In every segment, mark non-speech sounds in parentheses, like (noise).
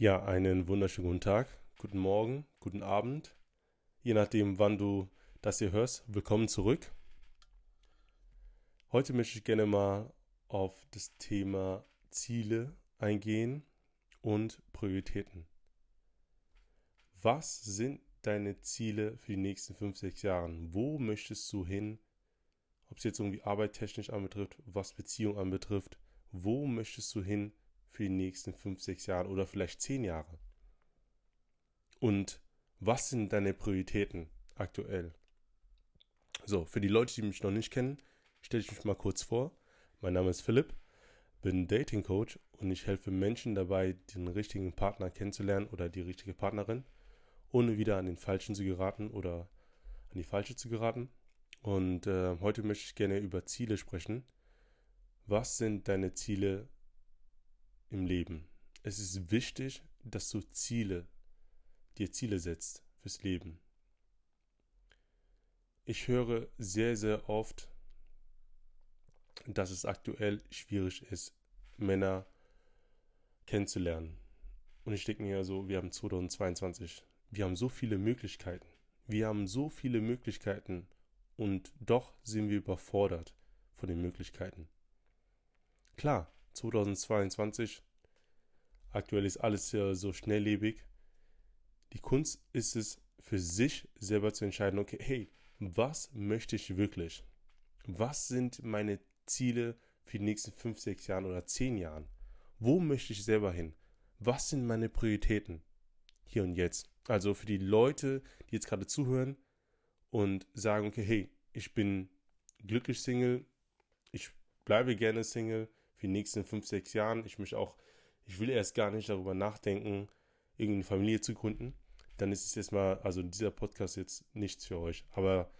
Ja, einen wunderschönen guten Tag, guten Morgen, guten Abend, je nachdem, wann du das hier hörst. Willkommen zurück. Heute möchte ich gerne mal auf das Thema Ziele eingehen und Prioritäten. Was sind deine Ziele für die nächsten 5, 6 Jahre? Wo möchtest du hin? Ob es jetzt irgendwie arbeitstechnisch anbetrifft, was Beziehung anbetrifft, wo möchtest du hin für die nächsten 5, 6 Jahre oder vielleicht 10 Jahre? Und was sind deine Prioritäten aktuell? So, für die Leute, die mich noch nicht kennen, stelle ich mich mal kurz vor. Mein Name ist Philipp, bin Dating Coach und ich helfe Menschen dabei, den richtigen Partner kennenzulernen oder die richtige Partnerin, ohne wieder an den falschen zu geraten oder an die falsche zu geraten. Und äh, heute möchte ich gerne über Ziele sprechen. Was sind deine Ziele im Leben? Es ist wichtig, dass du Ziele, dir Ziele setzt fürs Leben. Ich höre sehr, sehr oft, dass es aktuell schwierig ist, Männer kennenzulernen. Und ich denke mir so, wir haben 2022, wir haben so viele Möglichkeiten. Wir haben so viele Möglichkeiten und doch sind wir überfordert von den Möglichkeiten. Klar, 2022, aktuell ist alles ja so schnelllebig. Die Kunst ist es, für sich selber zu entscheiden, okay, hey, was möchte ich wirklich? Was sind meine Ziele für die nächsten 5, 6 Jahre oder 10 Jahren? Wo möchte ich selber hin? Was sind meine Prioritäten? Hier und jetzt. Also für die Leute, die jetzt gerade zuhören und sagen, okay, hey, ich bin glücklich Single, ich bleibe gerne Single für die nächsten 5, 6 Jahren. Ich möchte auch, ich will erst gar nicht darüber nachdenken, irgendeine Familie zu gründen dann ist es jetzt mal, also dieser Podcast jetzt nichts für euch. Aber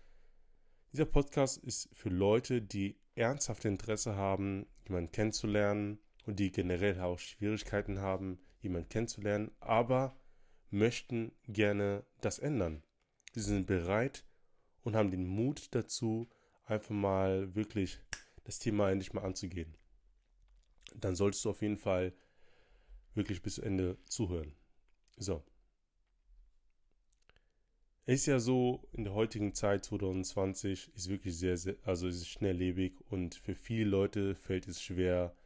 dieser Podcast ist für Leute, die ernsthaft Interesse haben, jemanden kennenzulernen und die generell auch Schwierigkeiten haben, jemanden kennenzulernen, aber möchten gerne das ändern. Sie sind bereit und haben den Mut dazu, einfach mal wirklich das Thema endlich mal anzugehen. Dann solltest du auf jeden Fall wirklich bis Ende zuhören. So, ist ja so, in der heutigen Zeit 2020 ist wirklich sehr, sehr, also ist schnelllebig und für viele Leute fällt es schwer,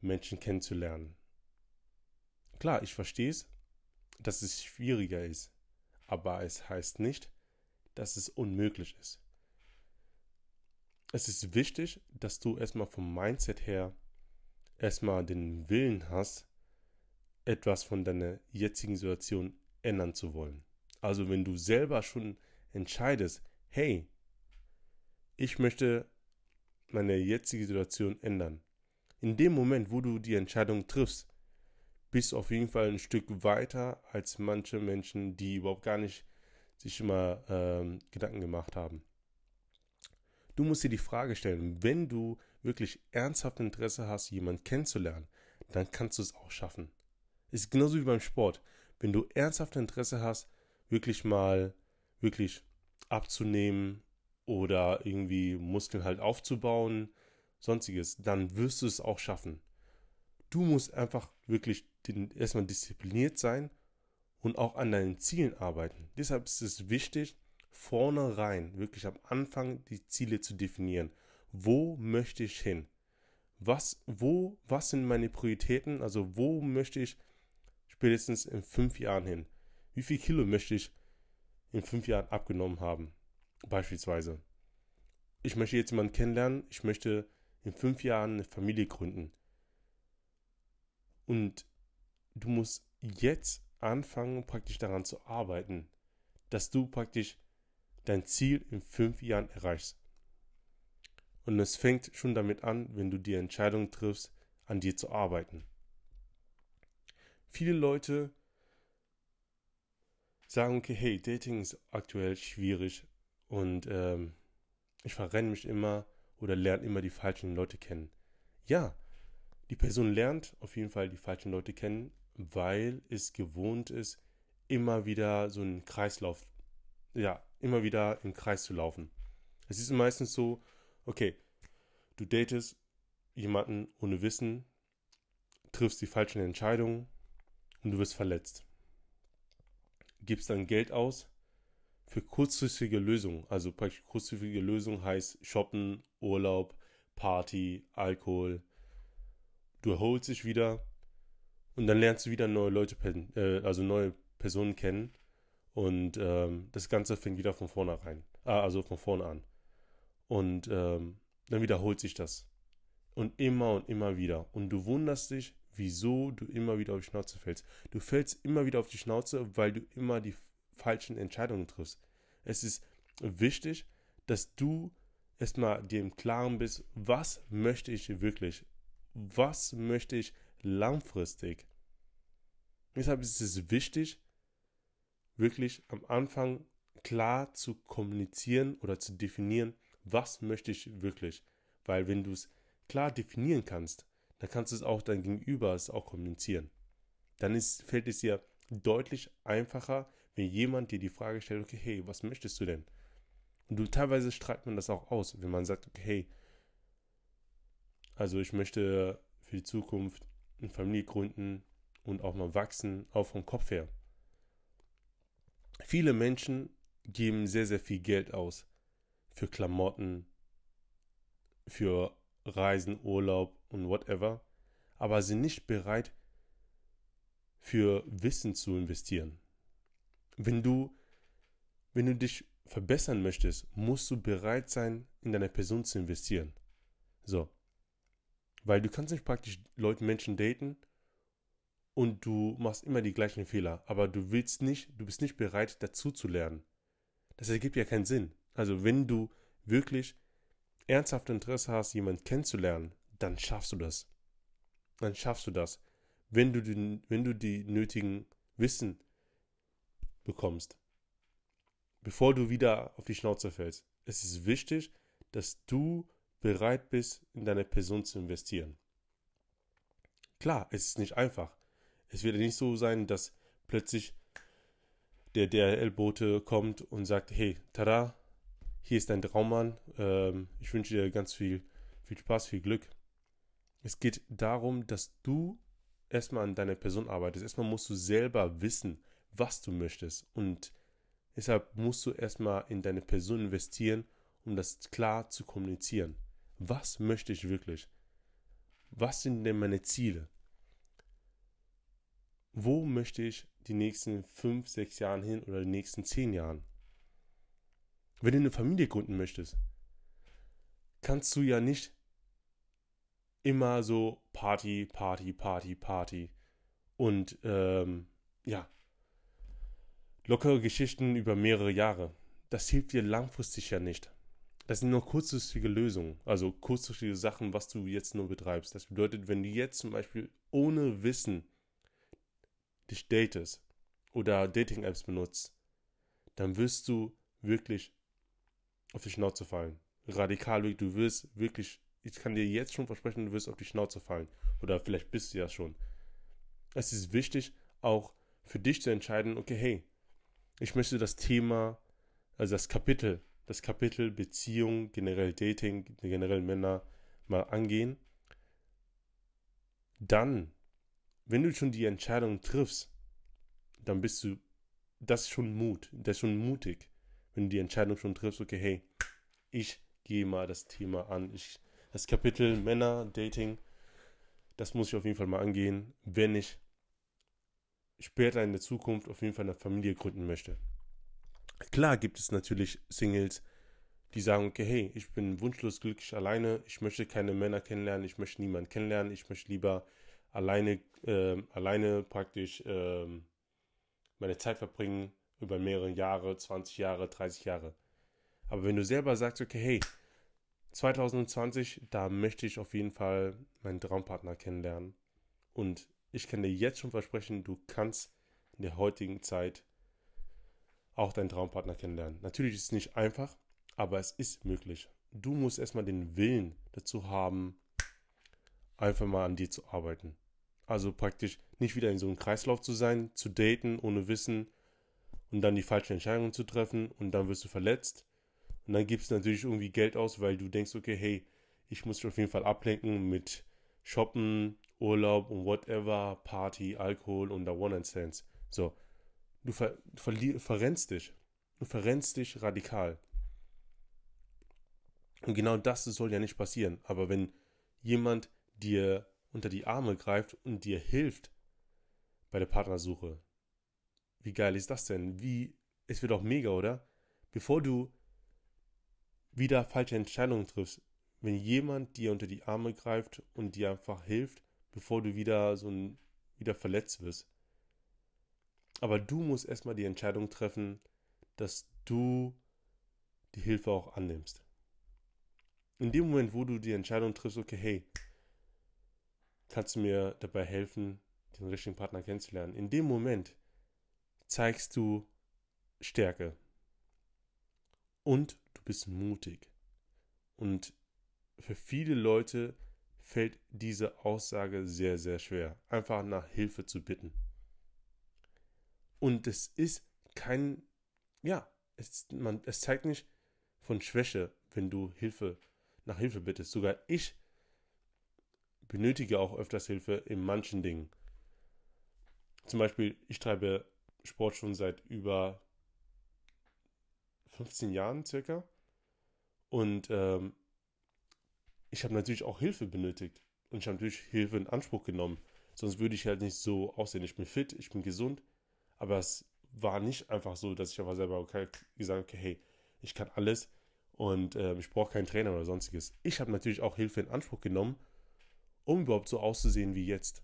Menschen kennenzulernen. Klar, ich verstehe es, dass es schwieriger ist, aber es heißt nicht, dass es unmöglich ist. Es ist wichtig, dass du erstmal vom Mindset her erstmal den Willen hast, etwas von deiner jetzigen Situation ändern zu wollen. Also wenn du selber schon entscheidest, hey, ich möchte meine jetzige Situation ändern. In dem Moment, wo du die Entscheidung triffst, bist du auf jeden Fall ein Stück weiter als manche Menschen, die überhaupt gar nicht sich immer ähm, Gedanken gemacht haben. Du musst dir die Frage stellen, wenn du wirklich ernsthaft Interesse hast, jemanden kennenzulernen, dann kannst du es auch schaffen. Ist genauso wie beim Sport. Wenn du ernsthaft Interesse hast, wirklich mal wirklich abzunehmen oder irgendwie Muskeln halt aufzubauen, sonstiges, dann wirst du es auch schaffen. Du musst einfach wirklich erstmal diszipliniert sein und auch an deinen Zielen arbeiten. Deshalb ist es wichtig, vornherein, wirklich am Anfang die Ziele zu definieren. Wo möchte ich hin? Was, wo, was sind meine Prioritäten? Also wo möchte ich spätestens in fünf Jahren hin? wie viel Kilo möchte ich in fünf Jahren abgenommen haben? Beispielsweise. Ich möchte jetzt jemanden kennenlernen, ich möchte in fünf Jahren eine Familie gründen. Und du musst jetzt anfangen, praktisch daran zu arbeiten, dass du praktisch dein Ziel in fünf Jahren erreichst. Und es fängt schon damit an, wenn du die Entscheidung triffst, an dir zu arbeiten. Viele Leute sagen, okay, hey, Dating ist aktuell schwierig und ähm, ich verrenne mich immer oder lerne immer die falschen Leute kennen. Ja, die Person lernt auf jeden Fall die falschen Leute kennen, weil es gewohnt ist, immer wieder so einen Kreislauf, ja, immer wieder im Kreis zu laufen. Es ist meistens so, okay, du datest jemanden ohne Wissen, triffst die falschen Entscheidungen und du wirst verletzt. Gibst dann Geld aus für kurzfristige Lösungen. Also praktisch kurzfristige Lösung heißt Shoppen, Urlaub, Party, Alkohol. Du erholst dich wieder und dann lernst du wieder neue Leute, äh, also neue Personen kennen und ähm, das Ganze fängt wieder von vorne rein, ah, also von vorne an. Und ähm, dann wiederholt sich das. Und immer und immer wieder. Und du wunderst dich, wieso du immer wieder auf die Schnauze fällst. Du fällst immer wieder auf die Schnauze, weil du immer die falschen Entscheidungen triffst. Es ist wichtig, dass du erstmal dir im Klaren bist, was möchte ich wirklich? Was möchte ich langfristig? Deshalb ist es wichtig, wirklich am Anfang klar zu kommunizieren oder zu definieren, was möchte ich wirklich. Weil wenn du es klar definieren kannst, dann kannst du es auch dein Gegenüber es auch kommunizieren. Dann ist, fällt es dir deutlich einfacher, wenn jemand dir die Frage stellt, okay, hey, was möchtest du denn? Und du teilweise streitet man das auch aus, wenn man sagt, okay, hey, also ich möchte für die Zukunft eine Familie gründen und auch mal wachsen, auch vom Kopf her. Viele Menschen geben sehr, sehr viel Geld aus für Klamotten, für Reisen, Urlaub und whatever, aber sind nicht bereit für Wissen zu investieren. Wenn du, wenn du dich verbessern möchtest, musst du bereit sein, in deine Person zu investieren. So. Weil du kannst nicht praktisch Leute, Menschen daten und du machst immer die gleichen Fehler, aber du willst nicht, du bist nicht bereit, dazu zu lernen. Das ergibt ja keinen Sinn. Also wenn du wirklich ernsthaft Interesse hast, jemanden kennenzulernen, dann schaffst du das. Dann schaffst du das. Wenn du, den, wenn du die nötigen Wissen bekommst, bevor du wieder auf die Schnauze fällst. Es ist wichtig, dass du bereit bist, in deine Person zu investieren. Klar, es ist nicht einfach. Es wird nicht so sein, dass plötzlich der DRL-Bote kommt und sagt, hey, tada, hier ist dein Traummann, ähm, ich wünsche dir ganz viel, viel Spaß, viel Glück. Es geht darum, dass du erstmal an deiner Person arbeitest. Erstmal musst du selber wissen, was du möchtest. Und deshalb musst du erstmal in deine Person investieren, um das klar zu kommunizieren. Was möchte ich wirklich? Was sind denn meine Ziele? Wo möchte ich die nächsten fünf, sechs Jahren hin oder die nächsten zehn Jahren? Wenn du eine Familie gründen möchtest, kannst du ja nicht immer so Party, Party, Party, Party und ähm, ja, lockere Geschichten über mehrere Jahre. Das hilft dir langfristig ja nicht. Das sind nur kurzfristige Lösungen, also kurzfristige Sachen, was du jetzt nur betreibst. Das bedeutet, wenn du jetzt zum Beispiel ohne Wissen dich datest oder Dating-Apps benutzt, dann wirst du wirklich auf die Schnauze fallen. Radikal, du wirst wirklich, ich kann dir jetzt schon versprechen, du wirst auf die Schnauze fallen. Oder vielleicht bist du ja schon. Es ist wichtig, auch für dich zu entscheiden, okay, hey, ich möchte das Thema, also das Kapitel, das Kapitel Beziehung, generell Dating, generell Männer mal angehen. Dann, wenn du schon die Entscheidung triffst, dann bist du, das ist schon Mut, das ist schon mutig, wenn du die Entscheidung schon triffst, okay, hey, ich gehe mal das Thema an. Ich, das Kapitel Männer, Dating, das muss ich auf jeden Fall mal angehen, wenn ich später in der Zukunft auf jeden Fall eine Familie gründen möchte. Klar gibt es natürlich Singles, die sagen, okay, hey, ich bin wunschlos glücklich alleine, ich möchte keine Männer kennenlernen, ich möchte niemanden kennenlernen, ich möchte lieber alleine, äh, alleine praktisch äh, meine Zeit verbringen über mehrere Jahre, 20 Jahre, 30 Jahre. Aber wenn du selber sagst, okay, hey, 2020, da möchte ich auf jeden Fall meinen Traumpartner kennenlernen und ich kann dir jetzt schon versprechen, du kannst in der heutigen Zeit auch deinen Traumpartner kennenlernen. Natürlich ist es nicht einfach, aber es ist möglich. Du musst erstmal den Willen dazu haben, einfach mal an dir zu arbeiten. Also praktisch nicht wieder in so einem Kreislauf zu sein, zu daten ohne Wissen und dann die falschen Entscheidungen zu treffen und dann wirst du verletzt. Und dann gibst du natürlich irgendwie Geld aus, weil du denkst, okay, hey, ich muss mich auf jeden Fall ablenken mit Shoppen, Urlaub und whatever, Party, Alkohol und der One-Night-Stands. So, du ver verrennst dich. Du verrennst dich radikal. Und genau das soll ja nicht passieren. Aber wenn jemand dir unter die Arme greift und dir hilft bei der Partnersuche, wie geil ist das denn? Wie, es wird auch mega, oder? Bevor du wieder falsche Entscheidungen triffst, wenn jemand dir unter die Arme greift und dir einfach hilft, bevor du wieder so ein, wieder verletzt wirst. Aber du musst erstmal die Entscheidung treffen, dass du die Hilfe auch annimmst. In dem Moment, wo du die Entscheidung triffst, okay, hey, kannst du mir dabei helfen, den richtigen Partner kennenzulernen. In dem Moment zeigst du Stärke und du bist mutig. Und für viele Leute fällt diese Aussage sehr, sehr schwer, einfach nach Hilfe zu bitten. Und es ist kein, ja, es, man, es zeigt nicht von Schwäche, wenn du Hilfe, nach Hilfe bittest. Sogar ich benötige auch öfters Hilfe in manchen Dingen. Zum Beispiel, ich treibe Sport schon seit über 15 Jahren circa. Und ähm, ich habe natürlich auch Hilfe benötigt. Und ich habe natürlich Hilfe in Anspruch genommen. Sonst würde ich halt nicht so aussehen. Ich bin fit, ich bin gesund. Aber es war nicht einfach so, dass ich aber selber okay, gesagt habe, okay, hey, ich kann alles und äh, ich brauche keinen Trainer oder sonstiges. Ich habe natürlich auch Hilfe in Anspruch genommen, um überhaupt so auszusehen wie jetzt.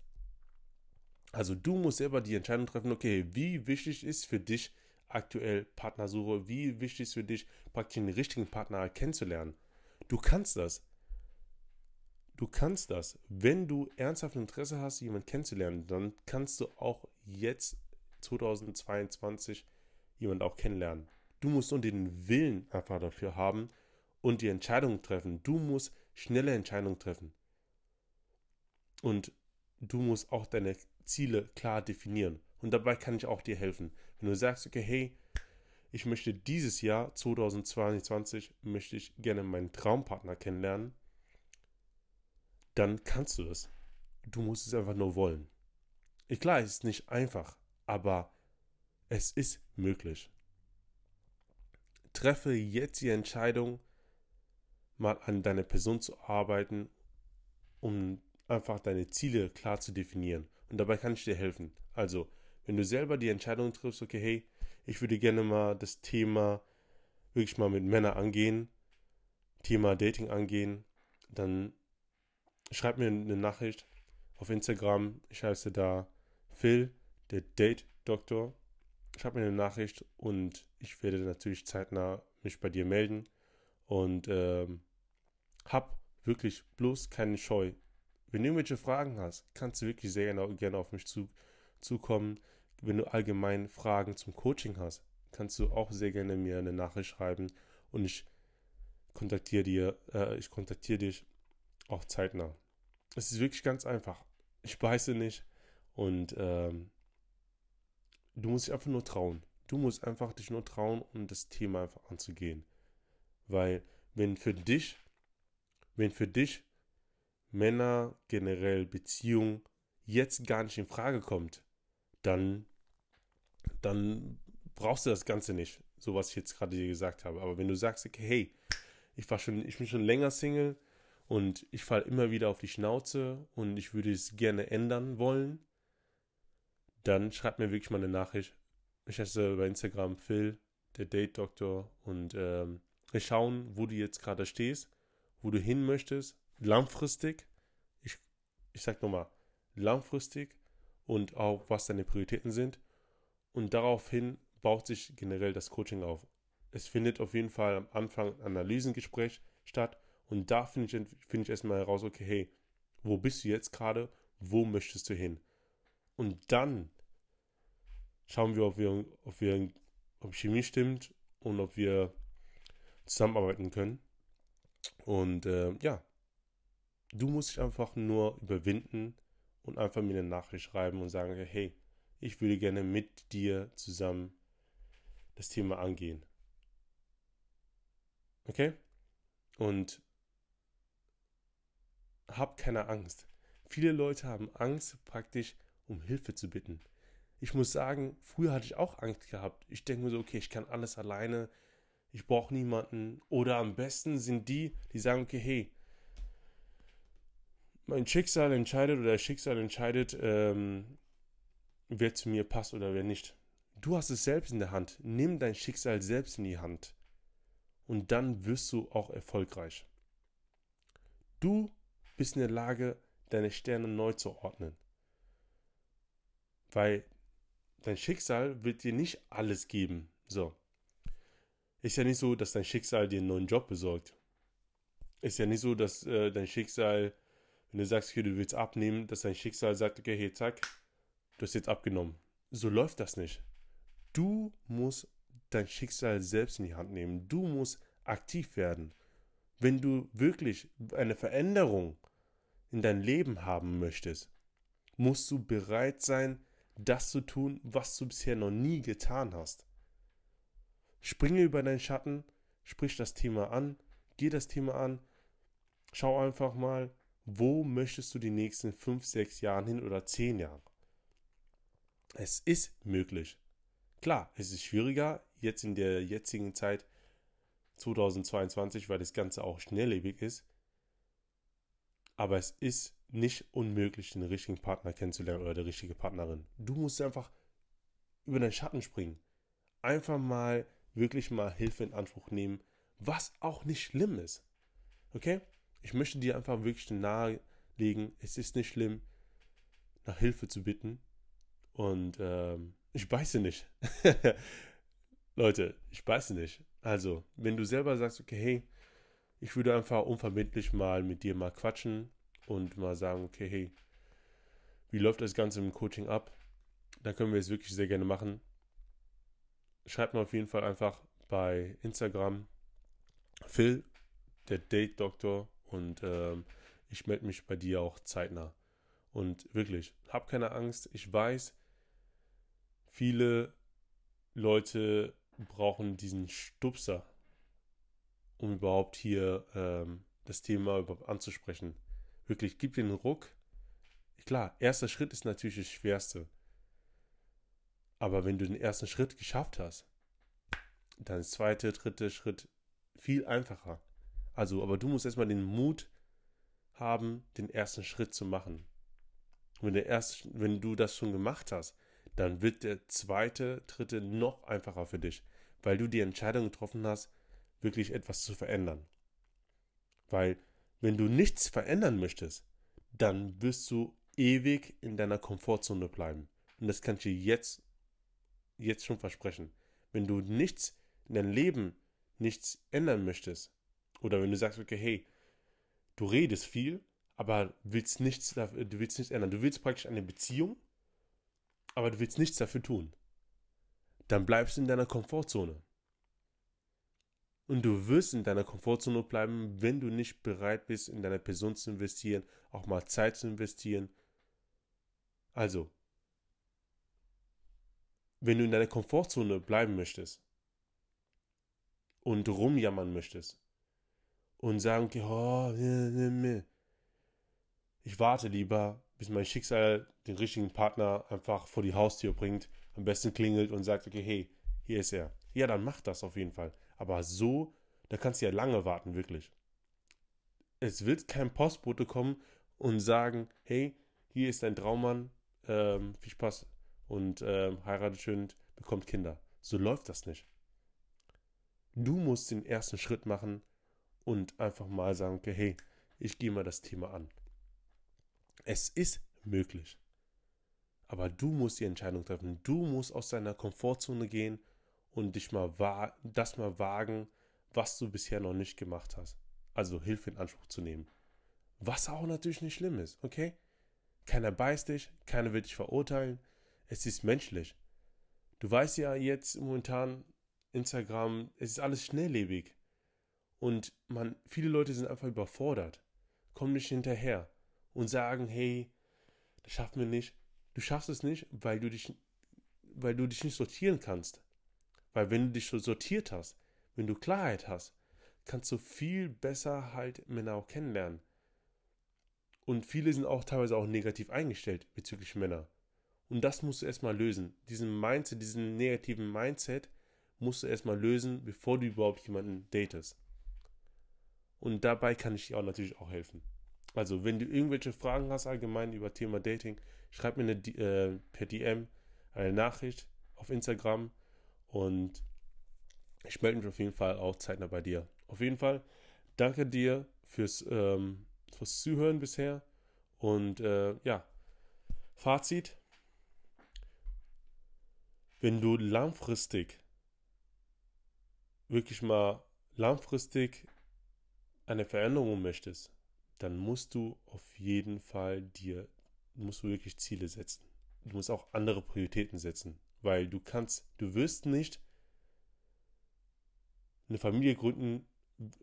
Also du musst selber die Entscheidung treffen, okay, wie wichtig ist für dich aktuell Partnersuche, wie wichtig ist für dich praktisch den richtigen Partner kennenzulernen. Du kannst das. Du kannst das. Wenn du ernsthaft Interesse hast, jemanden kennenzulernen, dann kannst du auch jetzt 2022 jemanden auch kennenlernen. Du musst nur den Willen einfach dafür haben und die Entscheidung treffen. Du musst schnelle Entscheidungen treffen. Und du musst auch deine Ziele klar definieren. Und dabei kann ich auch dir helfen. Wenn du sagst, okay, hey, ich möchte dieses Jahr 2022 möchte ich gerne meinen Traumpartner kennenlernen, dann kannst du das. Du musst es einfach nur wollen. Klar, es ist nicht einfach, aber es ist möglich. Treffe jetzt die Entscheidung, mal an deiner Person zu arbeiten, um einfach deine Ziele klar zu definieren. Und dabei kann ich dir helfen. Also, wenn du selber die Entscheidung triffst, okay, hey, ich würde gerne mal das Thema wirklich mal mit Männern angehen, Thema Dating angehen, dann schreib mir eine Nachricht auf Instagram. Ich heiße da Phil, der Date Doktor. Schreib mir eine Nachricht und ich werde natürlich zeitnah mich bei dir melden. Und ähm, hab wirklich bloß keine Scheu. Wenn du irgendwelche Fragen hast, kannst du wirklich sehr gerne, gerne auf mich zu, zukommen. Wenn du allgemein Fragen zum Coaching hast, kannst du auch sehr gerne mir eine Nachricht schreiben und ich kontaktiere dir, äh, ich kontaktiere dich auch zeitnah. Es ist wirklich ganz einfach. Ich beiße nicht und ähm, du musst dich einfach nur trauen. Du musst einfach dich nur trauen, um das Thema einfach anzugehen. Weil wenn für dich, wenn für dich Männer generell Beziehung jetzt gar nicht in Frage kommt, dann, dann brauchst du das Ganze nicht, so was ich jetzt gerade dir gesagt habe. Aber wenn du sagst, okay, hey, ich war schon, ich bin schon länger Single und ich falle immer wieder auf die Schnauze und ich würde es gerne ändern wollen, dann schreib mir wirklich mal eine Nachricht. Ich heiße bei Instagram Phil, der Date Doktor und ähm, wir schauen, wo du jetzt gerade stehst, wo du hin möchtest langfristig, ich, ich sag nochmal, langfristig und auch was deine Prioritäten sind. Und daraufhin baut sich generell das Coaching auf. Es findet auf jeden Fall am Anfang ein Analysengespräch statt und da finde ich, find ich erstmal heraus, okay, hey, wo bist du jetzt gerade? Wo möchtest du hin? Und dann schauen wir, ob wir, ob wir, ob Chemie stimmt und ob wir zusammenarbeiten können. Und äh, ja, Du musst dich einfach nur überwinden und einfach mir eine Nachricht schreiben und sagen, hey, ich würde gerne mit dir zusammen das Thema angehen. Okay? Und hab keine Angst. Viele Leute haben Angst, praktisch um Hilfe zu bitten. Ich muss sagen, früher hatte ich auch Angst gehabt. Ich denke mir so, okay, ich kann alles alleine, ich brauche niemanden. Oder am besten sind die, die sagen, okay, hey, mein Schicksal entscheidet oder das Schicksal entscheidet, ähm, wer zu mir passt oder wer nicht. Du hast es selbst in der Hand. Nimm dein Schicksal selbst in die Hand. Und dann wirst du auch erfolgreich. Du bist in der Lage, deine Sterne neu zu ordnen. Weil dein Schicksal wird dir nicht alles geben. So. Ist ja nicht so, dass dein Schicksal dir einen neuen Job besorgt. Ist ja nicht so, dass äh, dein Schicksal, wenn du sagst, okay, du willst abnehmen, dass dein Schicksal sagt, okay, hey, zack, du hast jetzt abgenommen. So läuft das nicht. Du musst dein Schicksal selbst in die Hand nehmen. Du musst aktiv werden. Wenn du wirklich eine Veränderung in dein Leben haben möchtest, musst du bereit sein, das zu tun, was du bisher noch nie getan hast. Springe über deinen Schatten, sprich das Thema an, geh das Thema an, schau einfach mal, wo möchtest du die nächsten 5, 6 Jahre hin oder 10 Jahre. Es ist möglich. Klar, es ist schwieriger jetzt in der jetzigen Zeit 2022, weil das Ganze auch schnelllebig ist. Aber es ist nicht unmöglich, den richtigen Partner kennenzulernen oder die richtige Partnerin. Du musst einfach über deinen Schatten springen. Einfach mal wirklich mal Hilfe in Anspruch nehmen, was auch nicht schlimm ist. Okay? Ich möchte dir einfach wirklich nahelegen, es ist nicht schlimm, nach Hilfe zu bitten. Und ähm, ich beiße nicht. (laughs) Leute, ich beiße nicht. Also, wenn du selber sagst, okay, hey, ich würde einfach unverbindlich mal mit dir mal quatschen und mal sagen, okay, hey, wie läuft das Ganze im Coaching ab? Dann können wir es wirklich sehr gerne machen. Schreibt mir auf jeden Fall einfach bei Instagram Phil, der Date Doktor, und ähm, ich melde mich bei dir auch zeitnah. Und wirklich, hab keine Angst. Ich weiß, viele Leute brauchen diesen Stupser, um überhaupt hier ähm, das Thema überhaupt anzusprechen. Wirklich, gib den Ruck. Klar, erster Schritt ist natürlich das Schwerste. Aber wenn du den ersten Schritt geschafft hast, dann ist der zweite, dritte Schritt viel einfacher. Also, aber du musst erstmal den Mut haben, den ersten Schritt zu machen. wenn, der erste, wenn du das schon gemacht hast, dann wird der zweite, dritte noch einfacher für dich, weil du die Entscheidung getroffen hast, wirklich etwas zu verändern. Weil, wenn du nichts verändern möchtest, dann wirst du ewig in deiner Komfortzone bleiben. Und das kann ich dir jetzt, jetzt schon versprechen. Wenn du nichts in deinem Leben, nichts ändern möchtest, oder wenn du sagst, okay, hey, du redest viel, aber willst nichts, du willst nichts ändern. Du willst praktisch eine Beziehung, aber du willst nichts dafür tun. Dann bleibst du in deiner Komfortzone. Und du wirst in deiner Komfortzone bleiben, wenn du nicht bereit bist, in deine Person zu investieren, auch mal Zeit zu investieren. Also, wenn du in deiner Komfortzone bleiben möchtest und rumjammern möchtest und sagen, okay, oh, ich warte lieber, bis mein Schicksal den richtigen Partner einfach vor die Haustür bringt, am besten klingelt und sagt, okay, hey, hier ist er. Ja, dann mach das auf jeden Fall. Aber so, da kannst du ja lange warten, wirklich. Es wird kein Postbote kommen und sagen, hey, hier ist dein Traummann, ähm, viel Spaß und ähm, heiratet schön, bekommt Kinder. So läuft das nicht. Du musst den ersten Schritt machen und einfach mal sagen, okay, hey, ich gehe mal das Thema an. Es ist möglich. Aber du musst die Entscheidung treffen. Du musst aus deiner Komfortzone gehen und dich mal das mal wagen, was du bisher noch nicht gemacht hast. Also Hilfe in Anspruch zu nehmen. Was auch natürlich nicht schlimm ist, okay? Keiner beißt dich, keiner wird dich verurteilen. Es ist menschlich. Du weißt ja jetzt momentan, Instagram, es ist alles schnelllebig. Und man, viele Leute sind einfach überfordert, kommen nicht hinterher und sagen, hey, das schaffen wir nicht. Du schaffst es nicht, weil du dich, weil du dich nicht sortieren kannst. Weil wenn du dich so sortiert hast, wenn du Klarheit hast, kannst du viel besser halt Männer auch kennenlernen. Und viele sind auch teilweise auch negativ eingestellt bezüglich Männer. Und das musst du erstmal lösen. Diesen Mindset, diesen negativen Mindset musst du erstmal lösen, bevor du überhaupt jemanden datest. Und dabei kann ich dir auch natürlich auch helfen. Also, wenn du irgendwelche Fragen hast allgemein über Thema Dating, schreib mir eine, äh, per DM eine Nachricht auf Instagram und ich melde mich auf jeden Fall auch zeitnah bei dir. Auf jeden Fall danke dir fürs, ähm, fürs Zuhören bisher und äh, ja, Fazit. Wenn du langfristig, wirklich mal langfristig eine Veränderung möchtest, dann musst du auf jeden Fall dir, musst du wirklich Ziele setzen. Du musst auch andere Prioritäten setzen, weil du kannst, du wirst nicht eine Familie gründen,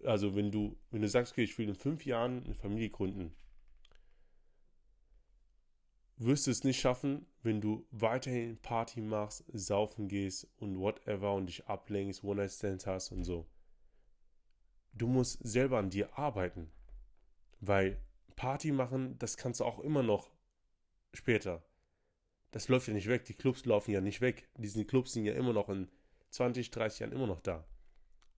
also wenn du, wenn du sagst, okay, ich will in fünf Jahren eine Familie gründen, wirst du es nicht schaffen, wenn du weiterhin Party machst, saufen gehst und whatever und dich ablenkst, One-Night-Stands hast und so. Du musst selber an dir arbeiten. Weil Party machen, das kannst du auch immer noch später. Das läuft ja nicht weg. Die Clubs laufen ja nicht weg. Diese Clubs sind ja immer noch in 20, 30 Jahren immer noch da.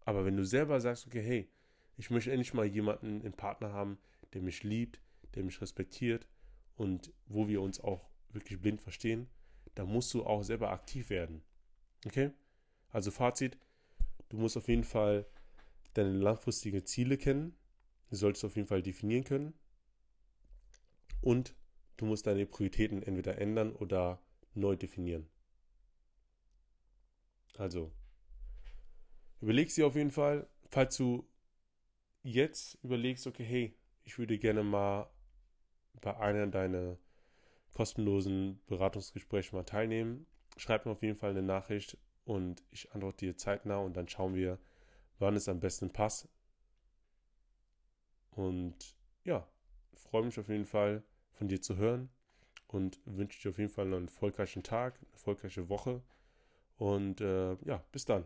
Aber wenn du selber sagst, okay, hey, ich möchte endlich mal jemanden, einen Partner haben, der mich liebt, der mich respektiert und wo wir uns auch wirklich blind verstehen, dann musst du auch selber aktiv werden. Okay? Also Fazit, du musst auf jeden Fall deine langfristigen Ziele kennen, Du solltest auf jeden Fall definieren können. Und du musst deine Prioritäten entweder ändern oder neu definieren. Also, überleg sie auf jeden Fall, falls du jetzt überlegst, okay, hey, ich würde gerne mal bei einer deiner kostenlosen Beratungsgespräche mal teilnehmen, schreib mir auf jeden Fall eine Nachricht und ich antworte dir zeitnah und dann schauen wir, wann es am besten passt, und ja, freue mich auf jeden Fall von dir zu hören und wünsche dir auf jeden Fall einen erfolgreichen Tag, eine erfolgreiche Woche. Und äh, ja, bis dann.